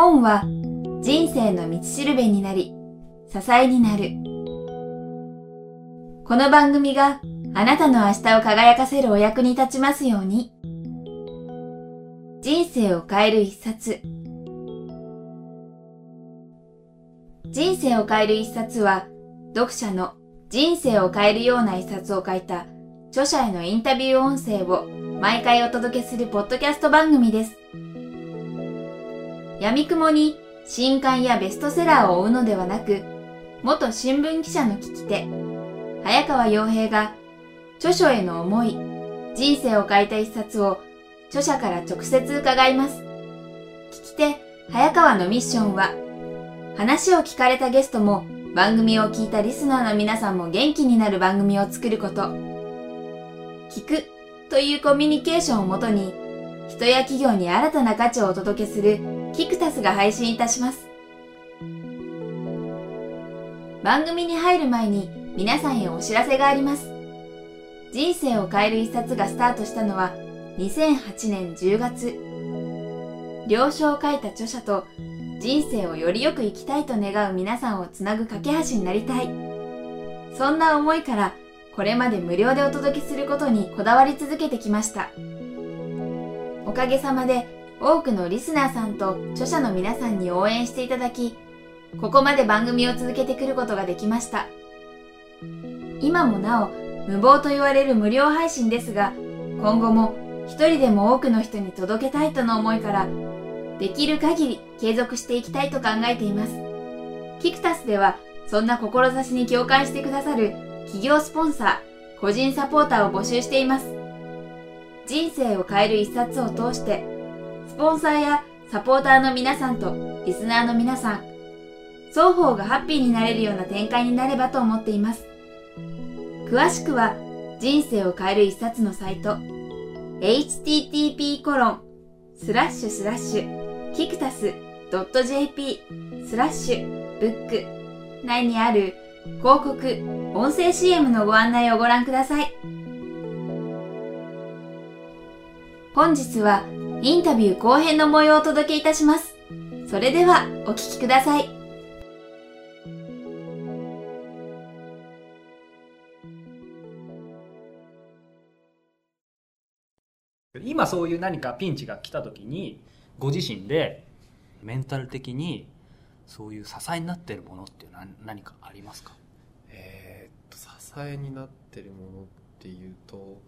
本は人生の道しるべになり、支えになる。この番組があなたの明日を輝かせるお役に立ちますように。人生を変える一冊。人生を変える一冊は、読者の人生を変えるような一冊を書いた著者へのインタビュー音声を毎回お届けするポッドキャスト番組です。闇雲に新刊やベストセラーを追うのではなく、元新聞記者の聞き手、早川洋平が著書への思い、人生を変えた一冊を著者から直接伺います。聞き手、早川のミッションは、話を聞かれたゲストも番組を聞いたリスナーの皆さんも元気になる番組を作ること。聞くというコミュニケーションをもとに、人や企業に新たな価値をお届けするキクタスが配信いたします。番組に入る前に皆さんへお知らせがあります。人生を変える一冊がスタートしたのは2008年10月。了承を書いた著者と人生をよりよく生きたいと願う皆さんをつなぐ架け橋になりたい。そんな思いからこれまで無料でお届けすることにこだわり続けてきました。おかげさまで多くのリスナーさんと著者の皆さんに応援していただき、ここまで番組を続けてくることができました。今もなお、無謀と言われる無料配信ですが、今後も一人でも多くの人に届けたいとの思いから、できる限り継続していきたいと考えています。キクタスでは、そんな志に共感してくださる企業スポンサー、個人サポーターを募集しています。人生を変える一冊を通して、スポンサーやサポーターの皆さんとリスナーの皆さん、双方がハッピーになれるような展開になればと思っています。詳しくは、人生を変える一冊のサイト、http コロンスラッシュスラッシュキクタス .jp スラッシュブック内にある広告、音声 CM のご案内をご覧ください。本日はインタビュー後編の模様をお届けいたします。それではお聞きください。今そういう何かピンチが来た時にご自身でメンタル的にそういう支えになっているものって何何かありますか？えー、っと支えになってるものっていうと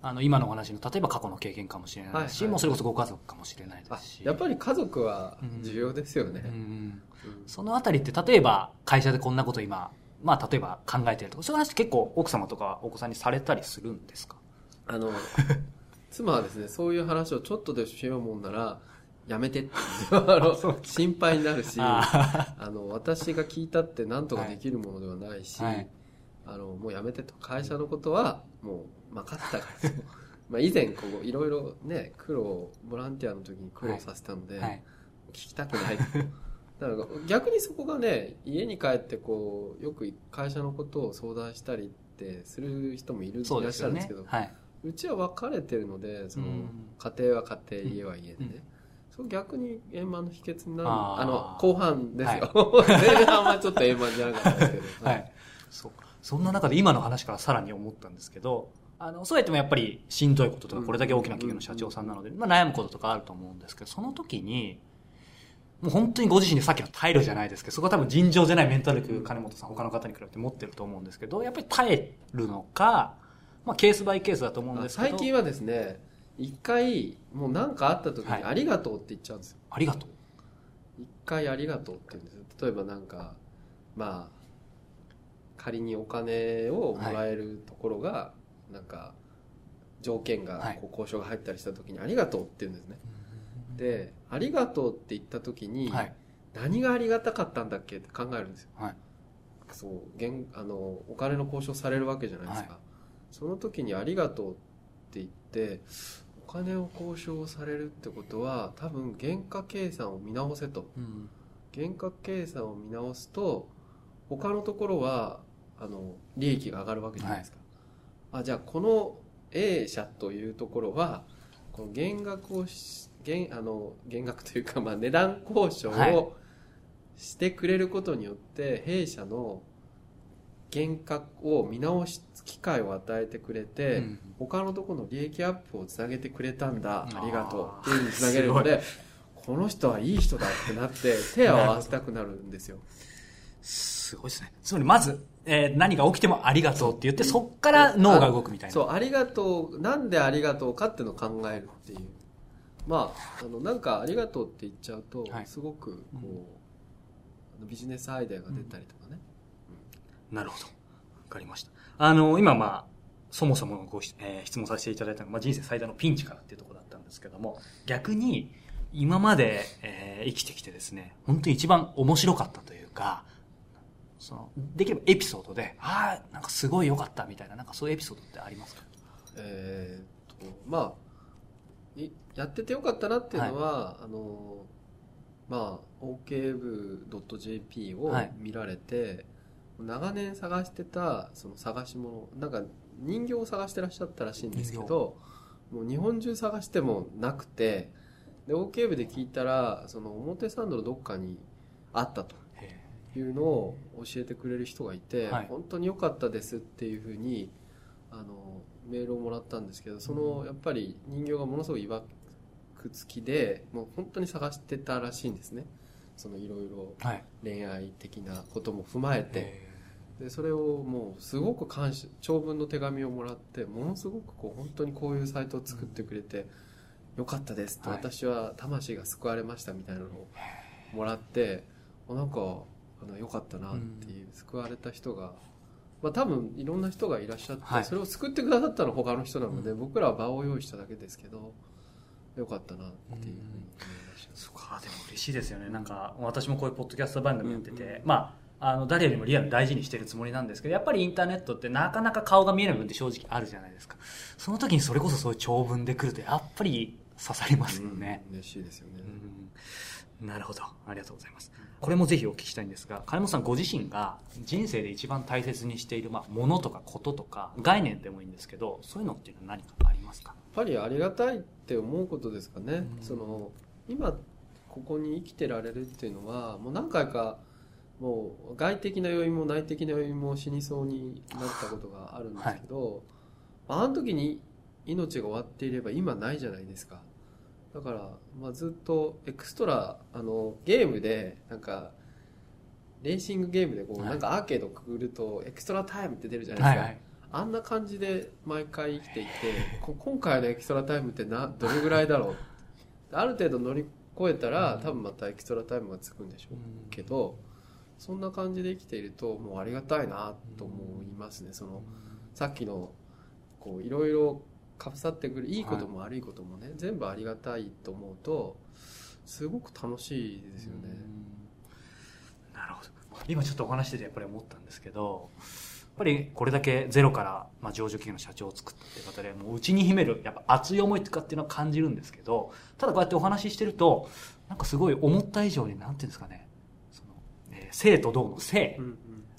あの今のお話の例えば過去の経験かもしれないし、はいはい、もうそれこそご家族かもしれないですし。やっぱり家族は重要ですよね、うんうん、そのあたりって例えば会社でこんなこと今まあ例えば考えてるとかそういう話って結構奥様とかお子さんにされたりするんですか？あの妻はですねそういう話をちょっとでしようもんならやめて。って心配になるしあの私が聞いたって何とかできるものではないし、はい。はい、あのもうやめてと。会社のことはもう任せたから。まあ以前こういろいろね苦労ボランティアの時に苦労させたので、はい、聞きたくない。だから逆にそこがね家に帰ってこうよく会社のことを相談したりってする人もいるいらっしゃるんですけど、ねはい、うちは分かれてるのでその家庭は家庭、家は家でね、うんそう逆に円満の秘訣になる。あの後半ですよ、はい、前半はちょっと円満じゃなかったですけど、はい、そうそんな中で今の話からさらに思ったんですけどあのそうやってもやっぱりしんどいこととかこれだけ大きな企業の社長さんなので、まあ、悩むこととかあると思うんですけどその時にもう本当にご自身でさっきの態度じゃないですけどそこは多分尋常じゃないメンタル力金本さん他の方に比べて持ってると思うんですけどやっぱり耐えるのか、まあ、ケースバイケースだと思うんですけど。最近はですね一回もう何かあった時に「ありがとう」って言っちゃうんですよ、ありがとう。一回「ありがとう」って言うんですよ。例えばなんかまあ仮にお金をもらえるところが、なんか条件がこう交渉が入ったりした時に「ありがとう」って言うんですね、で「ありがとう」って言った時に、何がありがたかったんだっけって考えるんですよ、はい、そう現あのお金の交渉されるわけじゃないですか、はい、その時に「ありがとう」って言ってお金を交渉されるってことは多分原価計算を見直せと、うん、原価計算を見直すと他のところはあの利益が上がるわけじゃないですか、はい、あじゃあこの A 社というところはこの減額をし減あの減額というか、まあ、値段交渉はい。をしてくれることによって、弊社の原価を見直す機会を与えてくれて、うん。他のところの利益アップをつなげてくれたんだ。ありがとう。っていうふうにつなげるのでこの人はいい人だってなって手を合わせたくなるんですよ。すごいですね。つまりまず、えー何が起きてもありがとうって言って、そっから脳が動くみたいな。そう。ありがとう。なんでありがとうかっていうのを考えるっていう。まああのなんかありがとうって言っちゃうと、はい。すごくこう、あのビジネスアイデアが出たりとかね、なるほど。わかりました。あの、今まあ、そもそものごし、えー質問させていただいたのは、まあ、人生最大のピンチからっていうところだったんですけども、逆に、今まで、えー生きてきてですね、本当に一番面白かったというか、その、できればエピソードで、ああ、なんかすごい良かったみたいな、なんかそういうエピソードってありますか？えーっとまあいやっててよかったなっていうのは、あのまあ OKB.jp をはい見られて、長年探してたその探し物なんか人形を探してらっしゃったらしいんですけどもう日本中探してもなくてで OK で聞いたらその表参道のどっかにあったとへいうのを教えてくれる人がいて、はい。本当に良かったですっていうふうにあのメールをもらったんですけどそのやっぱり人形がものすごいいわくつきでもう本当に探してたらしいんですねそのいろい。ろ。恋愛的なことも踏まえてえでそれをもうすごく感謝長文の手紙をもらってものすごくこう本当にこういうサイトを作ってくれてよかったですと、はい。私は魂が救われましたみたいなのをもらってあなんかあのよかったなっていう、救われた人が、まあ、多分いろんな人がいらっしゃって、はい。それを救ってくださったのは他の人なので、僕らは場を用意しただけですけどよかったなっていうふうに思いました、そうか、でも嬉しいですよね。なんか、私もこういうポッドキャスト番組やってて、まあ、あの、誰よりもリアルに大事にしてるつもりなんですけど、やっぱりインターネットってなかなか顔が見えない部分って正直あるじゃないですか。その時にそれこそそういう長文で来ると、やっぱり刺さりますよね。うん嬉しいですよね、うんなるほど。ありがとうございます。これもぜひお聞きしたいんですが、金本さんご自身が人生で一番大切にしている、まあ、ものとかこととか、概念でもいいんですけど、そういうのっていうのは何かありますか？やっぱりありがたいって思うことですかね、うん。その今ここに生きてられるっていうのはもう何回かもう外的な要因も内的な要因も死にそうになったことがあるんですけど、あの時に命が終わっていれば今ないじゃないですか。だから、まあ、ずっとエクストラあのゲームでなんかレーシングゲームでこう、はい。なんかアーケードくぐるとエクストラタイムって出るじゃないですか、はい。あんな感じで毎回生きていてこ今回のエキストラタイムってなどれぐらいだろう？ある程度乗り越えたら多分またエキストラタイムがつくんでしょう。けどそんな感じで生きているともうありがたいなと思いますね。そのさっきのこういろいろかぶさってくるいいことも悪いこともね、全部ありがたいと思うとすごく楽しいですよね、なるほど。今ちょっとお話しててやっぱり思ったんですけどぱりこれだけゼロから、まあ、上場企業の社長を作ったっていう方でもう内に秘めるやっぱ熱い思いとかっていうのは感じるんですけどただこうやってお話ししてるとなんかすごい思った以上になんていうんですかねその、えー生と同の生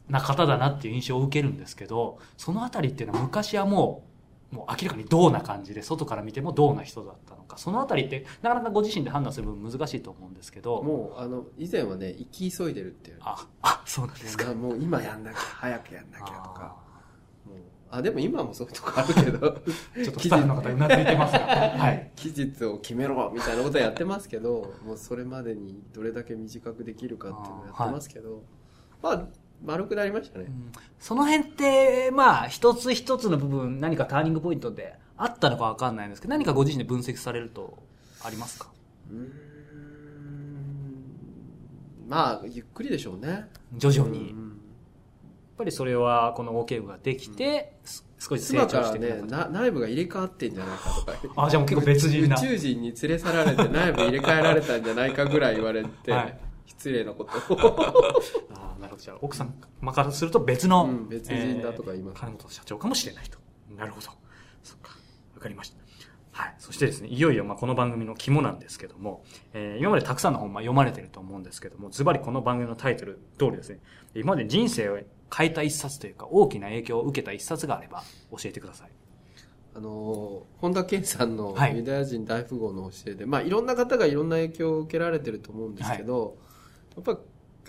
な方だなっていう印象を受けるんですけどそのあたりっていうのは昔はもうもう明らかにどうな感じで外から見てもどうな人だったのか。そのあたりってなかなかご自身で判断する部分難しいと思うんですけど。もうあの以前はね生き急いでるっていう。ああそうなんですか。もう今やんなきゃ早くやんなきゃとか。もうあでも今もそういうとこあるけど。ちょっとスタッフの方うなずいてますが。はい。期日を決めろみたいなことやってますけどもうそれまでにどれだけ短くできるかっていうのをやってますけど、まあ丸くなりましたね、その辺って、まあ、一つ一つの部分、何かターニングポイントであったのかわかんないんですけど、何かご自身で分析されるとありますか？うーん。まあゆっくりでしょうね。徐々に。やっうんぱりそれは、この OK 部ができて、す少し成長していくのかな内部が入れ替わってんじゃないかとか。あ、じゃあもう結構別人な。宇宙人に連れ去られて内部入れ替えられたんじゃないかぐらい言われて、はい。失礼なこと をあーなるほど。じゃあ、奥様からすると別の、うん別人だとか言いますえー金本社長かもしれないと。なるほど。そっか。わかりました。はい。そしてですね、いよいよまあこの番組の肝なんですけども、えー今までたくさんの本まあ読まれてると思うんですけども、ズバリこの番組のタイトル通りですね、今まで人生を変えた一冊というか、大きな影響を受けた一冊があれば教えてください。あの本田健さんのはいユダヤ人大富豪の教えで、いまあ、いろんな方がいろんな影響を受けられてると思うんですけど、やっぱ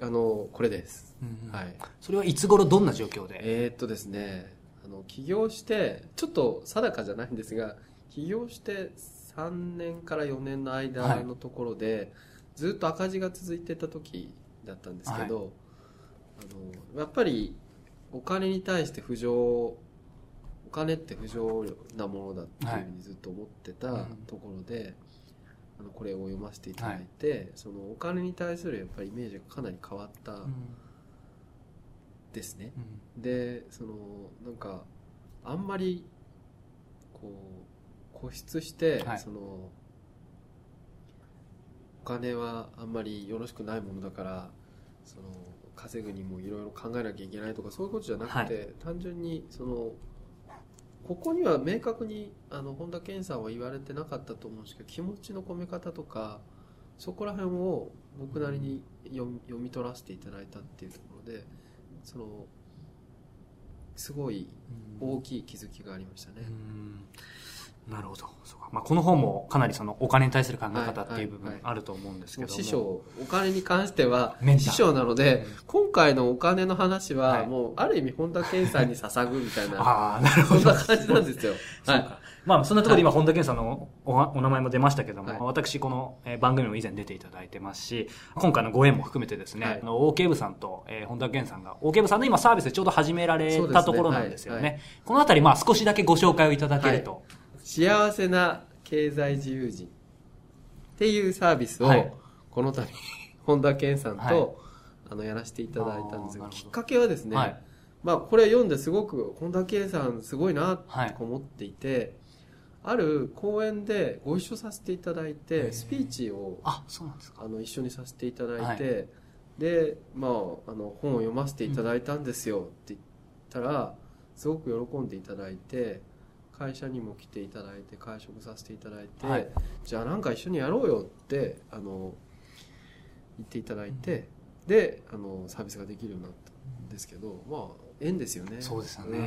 あのこれです、うんはい、それはいつ頃どんな状況で？えーっとですねあの起業してちょっと定かじゃないんですが起業して3年から4年の間のところで、ずっと赤字が続いてた時だったんですけど、あのやっぱりお金に対して不条お金って不条なものだっていうふうにずっと思ってたはい。ところで、あのこれを読ませていただいて、そのお金に対するやっぱりイメージがかなり変わったうん。ですね。うん。でそのなんかあんまりこう固執して、はい。そのお金はあんまりよろしくないものだからその稼ぐにもいろいろ考えなきゃいけないとかそういうことじゃなくて、単純にそのここには明確にあの本田健さんは言われてなかったと思うんですけど気持ちの込め方とかそこら辺を僕なりに読み読み取らせていただいたっていうところでそのすごい大きい気づきがありましたね。うんなるほど。そうか、まあ、この本もかなりそのお金に対する考え方っていう部はいはい分あると思うんですけも。うども師匠お金に関しては師匠なので、うん。今回のお金の話ははい。もうある意味本田健さんに捧ぐみたいな ああなるほど。そんな感じなんですよ。はい。まあ、そんなところで今、本田健さんのおお名前も出ましたけども、はい。私、このえー番組にも以前出ていただいてますし、今回のご縁も含めてですね、はい。あの OK 部さんと、えー本田健さんが、OK 部さんの今サービスでちょうど始められたところなんですよね。はい。はい。このあたり、まあ、少しだけご紹介をいただけると。幸せな経済自由人。っていうサービスを、はい。この度本田健さんと、はい。あのやらせていただいたんですがきっかけはですね、はい。まあ、これ読んですごく本田健さんすごいなはい。と思っていて、ある講演でご一緒させていただいへてー。スピーチをあ、そうなんですか。あの一緒にさせていただいて、で、まあ、あの本を読ませていただいたんですよって言ったら、すごく喜んでいただいて会社にも来ていただいて会食させていただいて、はいじゃあなんか一緒にやろうよってあの言っていただいて、であのサービスができるようになったんですけどまあ縁ですよねそうですよねん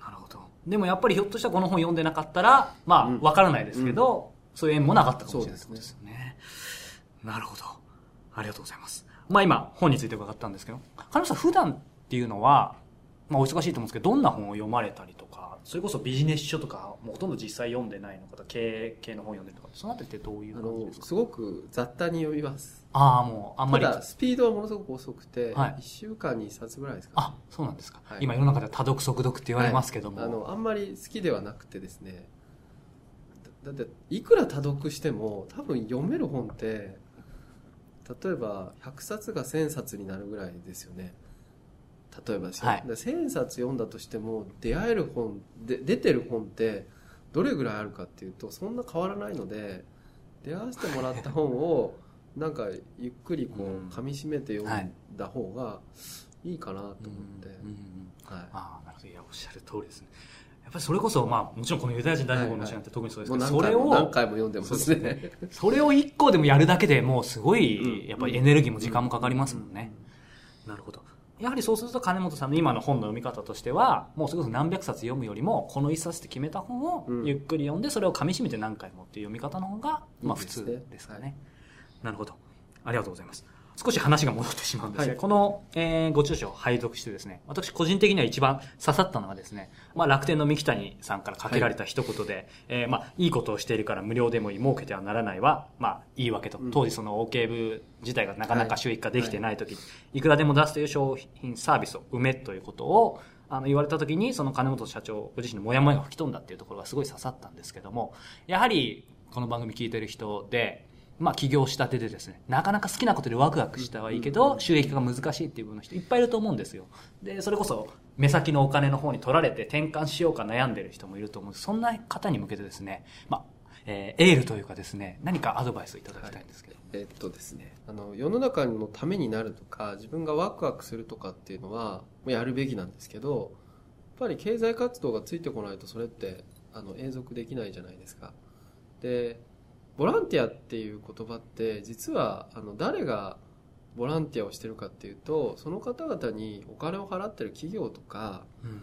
なるほど。でもやっぱりひょっとしたらこの本読んでなかったら、まあ、うんわからないですけど、そういう縁もなかったかもしれないですねですよね。なるほど。ありがとうございます。まあ今、本について伺ったんですけど、金さん普段っていうのは、まあお忙しいと思うんですけど、どんな本を読まれたりとか、それこそビジネス書とか、もうほとんど実際読んでないのか、経営系の本読んでるとか、そのあたりってどういうあ感じですか？のすごく雑多に読みます。ああ、もうあんまり。ただスピードはものすごく遅くて、はい。1週間に1冊ぐらいですか、あ、そうなんですか。はい。今世の中では多読速読って言われますけども。あのあんまり好きではなくてですね。だだっていくら多読しても多分読める本って例えば100冊が1000冊になるぐらいですよね例えばですよ、はい。で1000冊読んだとしても出会える本で出てる本ってどれぐらいあるかっていうとそんな変わらないので出会わせてもらった本を なんかゆっくりこうん。う噛み締めて読んだ方がいいかなと思って、うんうんはい。ああ、なるほど。いや、おっしゃる通りですね。やっぱりそれこそ、まあ、もちろんこのユダヤ人大富豪の試合って特にそうですけど、それもう何回も何を、回も読んでますね。それを一個でもやるだけでもうすごうん。い、やっぱりエネルギーも時間もかかりますもんね。なるほど。やはりそうすると金本さんの今の本の読み方としては、もうすごく何百冊読むよりも、この一冊って決めた本をうんゆっくり読んで、それを噛み締めて何回もっていう読み方の方が、まあ普通ですかね。なるほど。ありがとうございます。少し話が戻ってしまうんです。が、はい。この、えーご著書を拝読してですね、私個人的には一番刺さったのはですね、まあ楽天の三木谷さんからかけられた一言で、えーまあいいことをしているから無料でもいい、儲けてはならないは、まあいいわけと。うん。当時その OK 部自体がなかなかはい収益化できてない時に、いくらでも出すという商品サービスを埋めということを、あの言われた時にその金本社長ご自身のモヤモヤが吹き飛んだっていうところがすごい刺さったんですけどもやはりこの番組聞いてる人でまあ起業したてでですねなかなか好きなことでワクワクしたはいいけど収益化が難しいっていう分の人いっぱいいると思うんですよ。でそれこそ目先のお金の方に取られて転換しようか悩んでる人もいると思うそんな方に向けてですねまあえーエールというかですね何かアドバイスをいただきたいんですけど、えっとですね、あの世の中のためになるとか自分がワクワクするとかっていうのはやるべきなんですけどやっぱり経済活動がついてこないとそれってあの永続できないじゃないですか。でボランティアっていう言葉って実はあの誰がボランティアをしてるかっていうとその方々にお金を払ってる企業とかうん。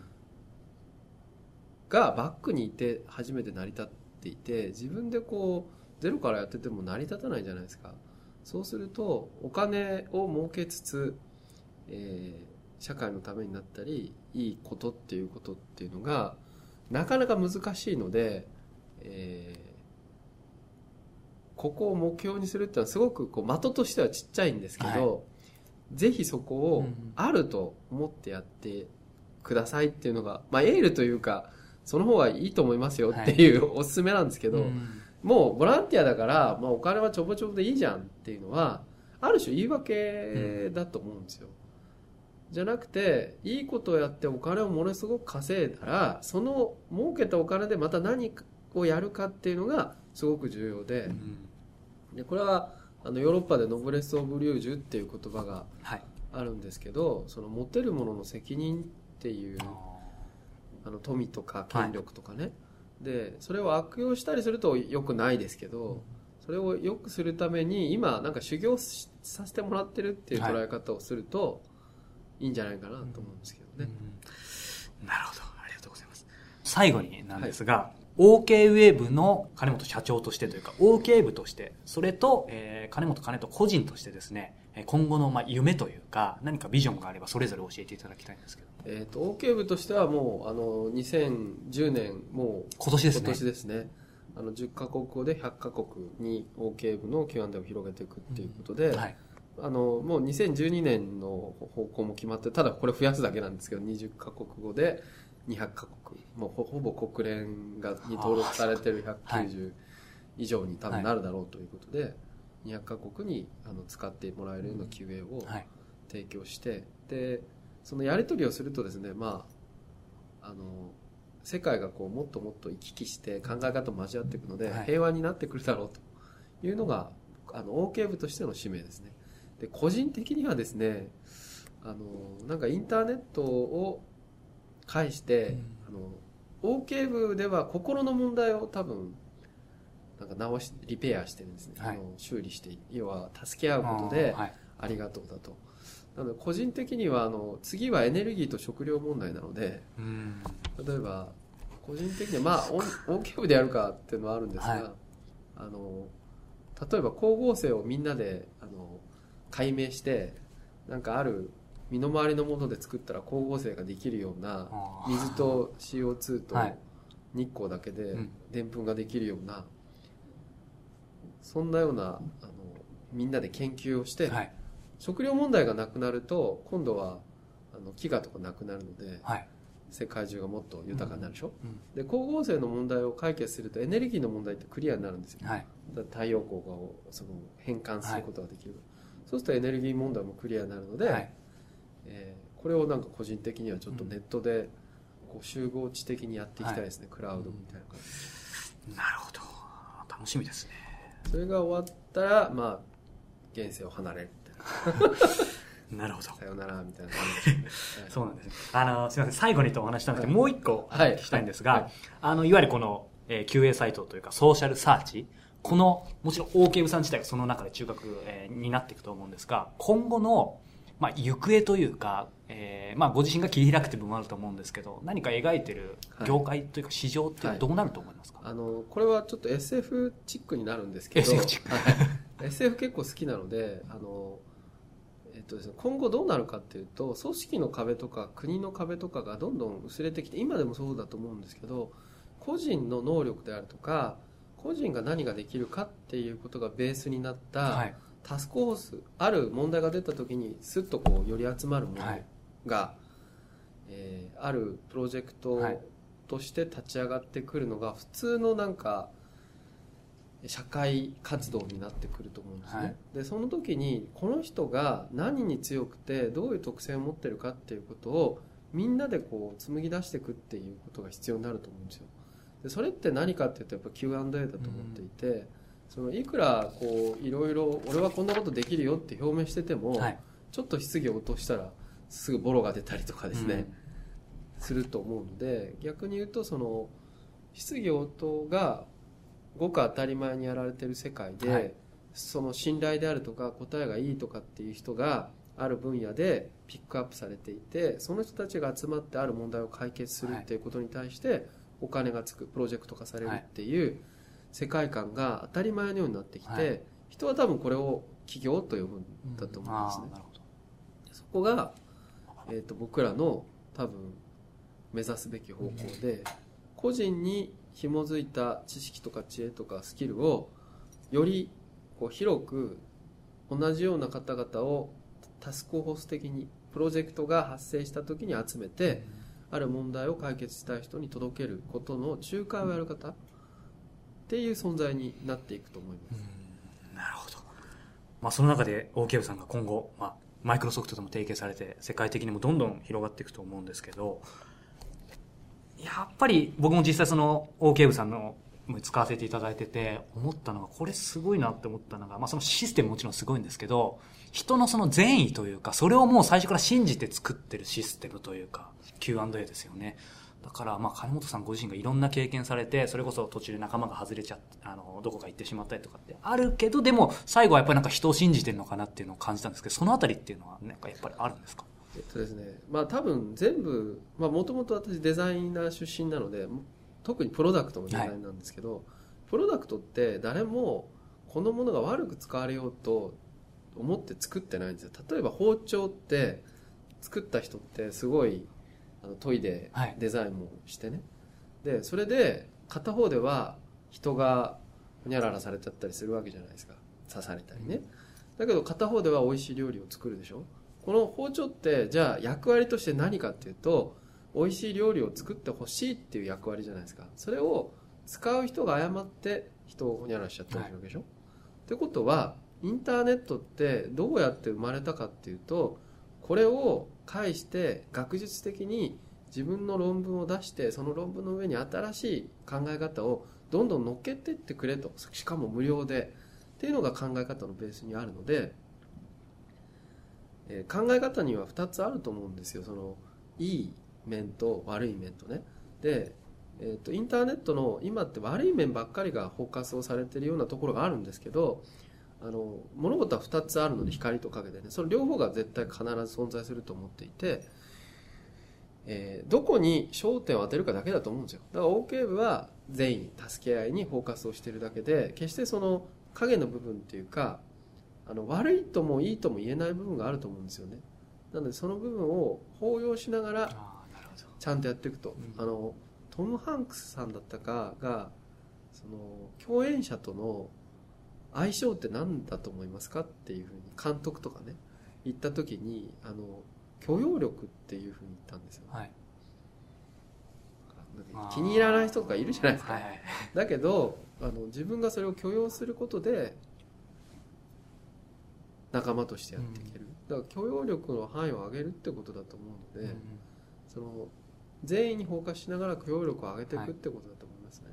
がバックにいて初めて成り立っていて自分でこうゼロからやってても成り立たないじゃないですか。そうするとお金を儲けつつ、えー、社会のためになったりいいことっていうことっていうのがなかなか難しいので、えー、ここを目標にするっていうのはすごくこう的としてはちっちゃいんですけど、はい、ぜひそこをあると思ってやってくださいっていうのが、まあ、エールというかその方がいいと思いますよってい。う、おすすめなんですけど、もうボランティアだから、まあ、お金はちょぼちょぼでいいじゃんっていうのはある種言い訳だと思うんですよ。じゃなくていいことをやってお金をものすごく稼いだらその儲けたお金でまた何をやるかっていうのがすごく重要で,、でこれはあのヨーロッパでノブレス・オブ・リュージュっていう言葉があるんですけど、はい、その持てるものの責任っていうあの富とか権力とかね、はい、でそれを悪用したりするとよくないですけど、それをよくするために今なんか修行させてもらってるっていう捉え方をするといいんじゃないかなと思うんですけどね、うん、なるほど。ありがとうございます。最後になんですが、はい、OK ウェーブの金本社長としてというか OK 部としてそれと、えー、金本金人個人としてですね今後のまあ夢というか何かビジョンがあればそれぞれ教えていただきたいんですけど。えーと、OK 部としてはもうあの2010年もう今年ですね。今年ですね。あの10カ国語で100カ国に OK 部の Q&A を広げていくっていうことで、うん。はい、あのもう2012年の方向も決まってただこれ増やすだけなんですけど20カ国語で200カ国。もうほぼ国連がに登録されてる190以上に多分なるだろうということで、はい、200カ国にあの使ってもらえるような QA を提供して、でそのやり取りをするとですね、まあ、あの世界がこうもっともっと行き来して考え方も交わっていくので、平和になってくるだろうというのがあの OK 部としての使命ですね。で個人的にはですねあのなんかインターネットを介して、うん、あの OK 部では心の問題を多分なんか直しリペアしてるんですね、はい、あの修理して要は助け合うことでありがとうだと。なので個人的にはあの次はエネルギーと食料問題なので、例えば個人的にはまあ音響部でやるかっていうのはあるんですが、はい、あの例えば光合成をみんなであの解明してなんかある身の回りのもので作ったら光合成ができるような水と CO2 と日光だけででんぷんができるような、そんなようなあのみんなで研究をして、はい、食料問題がなくなると今度はあの飢餓とかなくなるので、はい、世界中がもっと豊かになるでしょ、で光合成の問題を解決するとエネルギーの問題ってクリアになるんですよ、はい、太陽光をその変換することができる、はい、そうするとエネルギー問題もクリアになるので、はい、えー、これをなんか個人的にはちょっとネットでこう集合地的にやっていきたいですね、クラウドみたいな感じなるほど。楽しみですね。それが終わったらまあ現世を離れるな。るほど。さよならみたいな感じです、ね、そうなんです。ね。あの、すみません。最後にとお話したんでもう一個聞きたいんですが、はい。はい、あの、いわゆるこの、えー、QA サイトというか、ソーシャルサーチ、この、もちろん OK 部さん自体がその中で中核、えー、になっていくと思うんですが、今後の、まあ、行方というか、えー、まあ、ご自身が切り開くという部分もあると思うんですけど、何か描いてる業界というか市場ってどうなると思いますか、はい、あの、これはちょっと SF チックになるんですけど、SF チック。はい、SF 結構好きなので、あの、とですね、今後どうなるかっていうと組織の壁とか国の壁とかがどんどん薄れてきて今でもそうだと思うんですけど個人の能力であるとか個人が何ができるかっていうことがベースになったタスクフォース、ある問題が出た時にすっとこう寄り集まるものが、はい、えー、あるプロジェクトとして立ち上がってくるのが普通のなんか社会活動になってくると思うんですね、はい、でその時にこの人が何に強くてどういう特性を持ってるかっていうことをみんなでこう紡ぎ出していくっていうことが必要になると思うんですよ。でそれって何かっていうとやっぱ Q&A だと思っていて、うん、そのいくらこういろいろ俺はこんなことできるよって表明してても、はい、ちょっと質疑を落としたらすぐボロが出たりとかですね、うん、すると思うので逆に言うとその質疑応答がごく当たり前にやられてる世界で、はい、その信頼であるとか答えがいいとかっていう人がある分野でピックアップされていてその人たちが集まってある問題を解決するっていうことに対して、お金がつくプロジェクト化されるっていう世界観が当たり前のようになってきて、はい。人は多分これを企業と呼ぶんだと思うんですね。あー、なるほど。そこが、えー、と僕らの多分目指すべき方向で個人に紐づいた知識とか知恵とかスキルをよりこう広く同じような方々をタスクフォース的にプロジェクトが発生した時に集めてある問題を解決したい人に届けることの仲介をやる方っていう存在になっていくと思います。なるほど。まあ、その中で OK 部さんが今後、まあ、マイクロソフトとも提携されて、世界的にもどんどん広がっていくと思うんですけど、やっぱり僕も実際その OK 部さんの使わせていただいてて思ったのがこれすごいなって思ったのが、まあ、そのシステムもちろんすごいんですけど人のその善意というかそれをもう最初から信じて作ってるシステムというか Q&A ですよねだからまあ金本さんご自身がいろんな経験されてそれこそ途中で仲間が外れちゃってあのどこか行ってしまったりとかってあるけどでも最後はやっぱりなんか人を信じてるのかなっていうのを感じたんですけどそのあたりっていうのはなんかやっぱりあるんですか？えっとですね、まあ多分全部、まあもともと私デザイナー出身なので、特にプロダクトのデザインなんですけど、プロダクトって誰もこのものが悪く使われようと思って作ってないんですよ。例えば包丁って作った人ってすごいあの研いではいデザインもしてね。で、それで片方では人がほにゃららされちゃったりするわけじゃないですか。刺されたりね。だけど片方では美味しい料理を作るでしょこの包丁ってじゃあ役割として何かっていうと美味しい料理を作ってほしいっていう役割じゃないですかそれを使う人が誤って人をほにゃららしちゃったりするわけでしょ、ってことはインターネットってどうやって生まれたかっていうとこれを介して学術的に自分の論文を出してその論文の上に新しい考え方をどんどん乗っけてってくれと。しかも無料で。っていうのが考え方のベースにあるので。えー考え方には2つあると思うんですよ。そのいい面と悪い面とね。で、えー、とインターネットの今って悪い面ばっかりがフォーカスをされてるようなところがあるんですけどあの物事は2つあるので光と影でね。その両方が絶対必ず存在すると思っていて、えーどこに焦点を当てるかだけだと思うんですよ。だから OK 部は善意助け合いにフォーカスをしてるだけで決してその影の部分っていうかあの悪いともいいとも言えない部分があると思うんですよね。なのでその部分を包容しながらちゃんとやっていくと、うん。あのトム・ハンクスさんだったかがその共演者との相性って何だと思いますか？っていうふうに監督とかね言った時にあの許容力っていうふうに言ったんですよはい。気に入らない人とかいるじゃないですか、はいはいだけどあの自分がそれを許容することで仲間としてやっていける、だから許容力の範囲を上げるってことだと思うので、うんその全員にフォーカスしながら許容力を上げていくってことだと思いますね、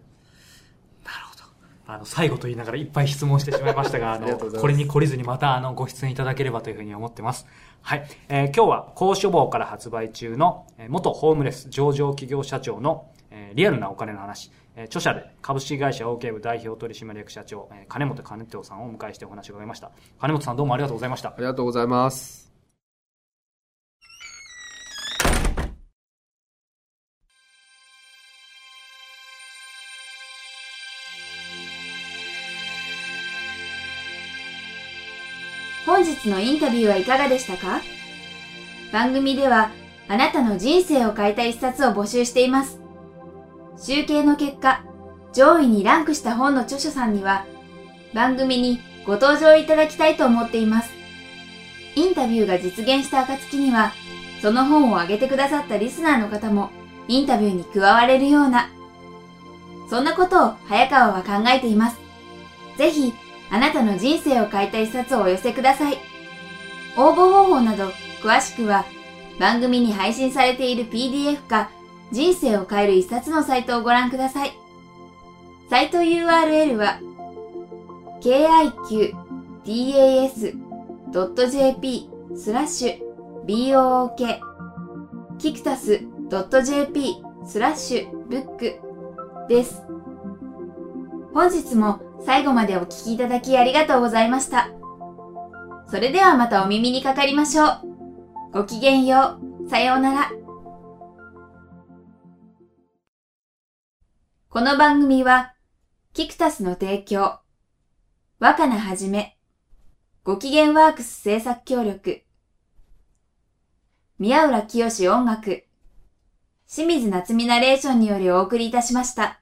なるほど。あの、最後と言いながらいっぱい質問してしまいましたが、あのこれに懲りずにまた、あの、ご出演いただければというふうに思ってます。はい。えー今日は、高書房から発売中の、えー元ホームレス上場企業社長の、えーリアルなお金の話、えー著者で株式会社 OK 部代表取締役社長、えー金本金藤さんをお迎えしてお話を伺いました。金本さんどうもありがとうございましたあ。りがとうございます本日のインタビューはいかがでしたか？番組ではあなたの人生を変えた一冊を募集しています。集計の結果、上位にランクした本の著者さんには番組にご登場いただきたいと思っています。インタビューが実現した暁には、その本を挙げてくださったリスナーの方もインタビューに加われるような、そんなことを早川は考えています。ぜひ、あなたの人生を変えた一冊をお寄せください。応募方法など詳しくは番組に配信されている PDF か人生を変える一冊のサイトをご覧ください。サイト URL は kiqtas.jp スラッシュ book キクタス .jp スラッシュブックです。本日も最後までお聞きいただきありがとうございました。それではまたお耳にかかりましょう。ごきげんよう。さようなら。この番組は、キクタスの提供、若菜はじめ、ご機嫌ワークス制作協力、宮浦清志音楽、清水夏美ナレーションによりお送りいたしました。